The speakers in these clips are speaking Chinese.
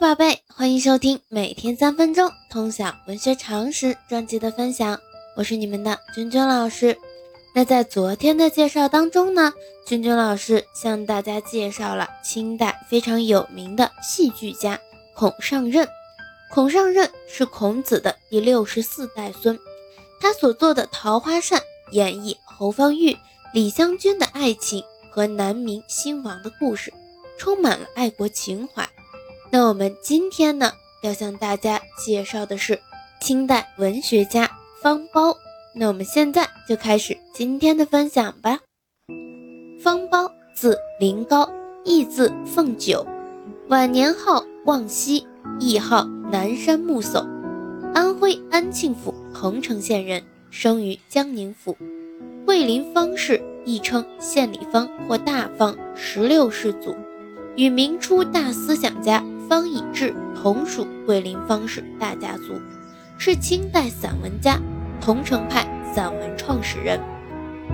宝贝，欢迎收听每天三分钟通晓文学常识专辑的分享，我是你们的君君老师。那在昨天的介绍当中呢，君君老师向大家介绍了清代非常有名的戏剧家孔尚任。孔尚任是孔子的第六十四代孙，他所做的《桃花扇》演绎侯方域、李香君的爱情和南明兴亡的故事，充满了爱国情怀。那我们今天呢，要向大家介绍的是清代文学家方苞。那我们现在就开始今天的分享吧。方苞，字林高，义字凤九，晚年号望西，谥号南山木叟，安徽安庆府桐城县人，生于江宁府，桂林方氏，亦称县里方或大方，十六世祖，与明初大思想家。方以智同属桂林方氏大家族，是清代散文家，桐城派散文创始人，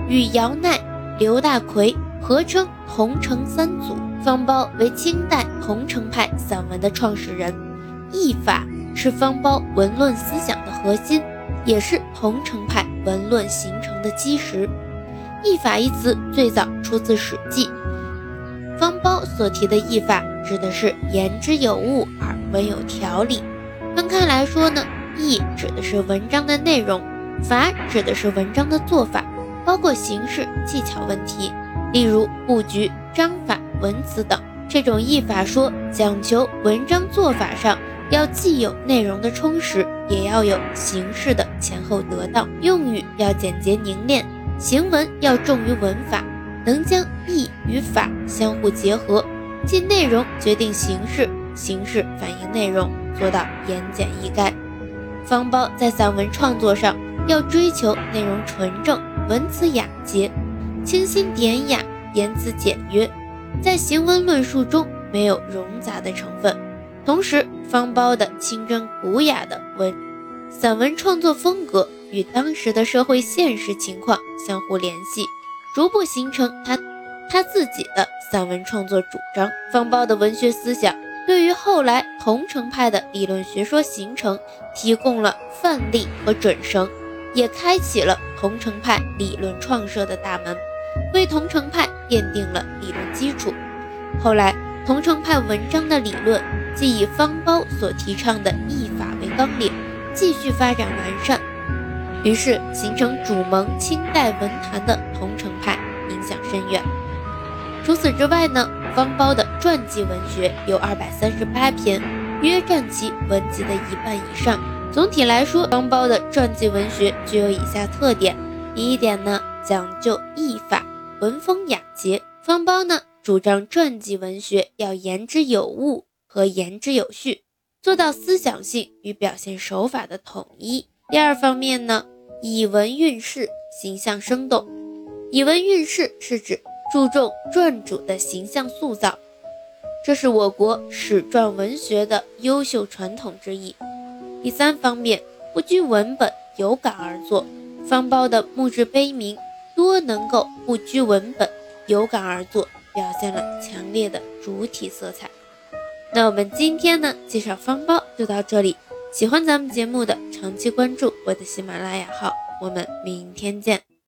与姚鼐、刘大奎合称桐城三祖。方苞为清代桐城派散文的创始人，译法是方苞文论思想的核心，也是桐城派文论形成的基石。译法一词最早出自《史记》。方苞所提的译法，指的是言之有物而文有条理。分开来说呢，译指的是文章的内容，法指的是文章的做法，包括形式技巧问题，例如布局、章法、文辞等。这种译法说讲求文章做法上要既有内容的充实，也要有形式的前后得当，用语要简洁凝练，行文要重于文法。能将意与法相互结合，即内容决定形式，形式反映内容，做到言简意赅。方苞在散文创作上要追求内容纯正，文辞雅洁，清新典雅，言辞简约，在行文论述中没有冗杂的成分。同时，方苞的清真古雅的文散文创作风格与当时的社会现实情况相互联系。逐步形成他他自己的散文创作主张。方苞的文学思想对于后来桐城派的理论学说形成提供了范例和准绳，也开启了桐城派理论创设的大门，为桐城派奠定了理论基础。后来桐城派文章的理论即以方苞所提倡的译法为纲领，继续发展完善。于是形成主盟清代文坛的桐城派，影响深远。除此之外呢，方苞的传记文学有二百三十八篇，约占其文集的一半以上。总体来说，方苞的传记文学具有以下特点：第一点呢，讲究译法，文风雅洁。方苞呢，主张传记文学要言之有物和言之有序，做到思想性与表现手法的统一。第二方面呢。以文运事，形象生动。以文运事是指注重传主的形象塑造，这是我国史传文学的优秀传统之一。第三方面，不拘文本，有感而作。方苞的墓志碑铭多能够不拘文本，有感而作，表现了强烈的主体色彩。那我们今天呢，介绍方苞就到这里。喜欢咱们节目的，长期关注我的喜马拉雅号，我们明天见。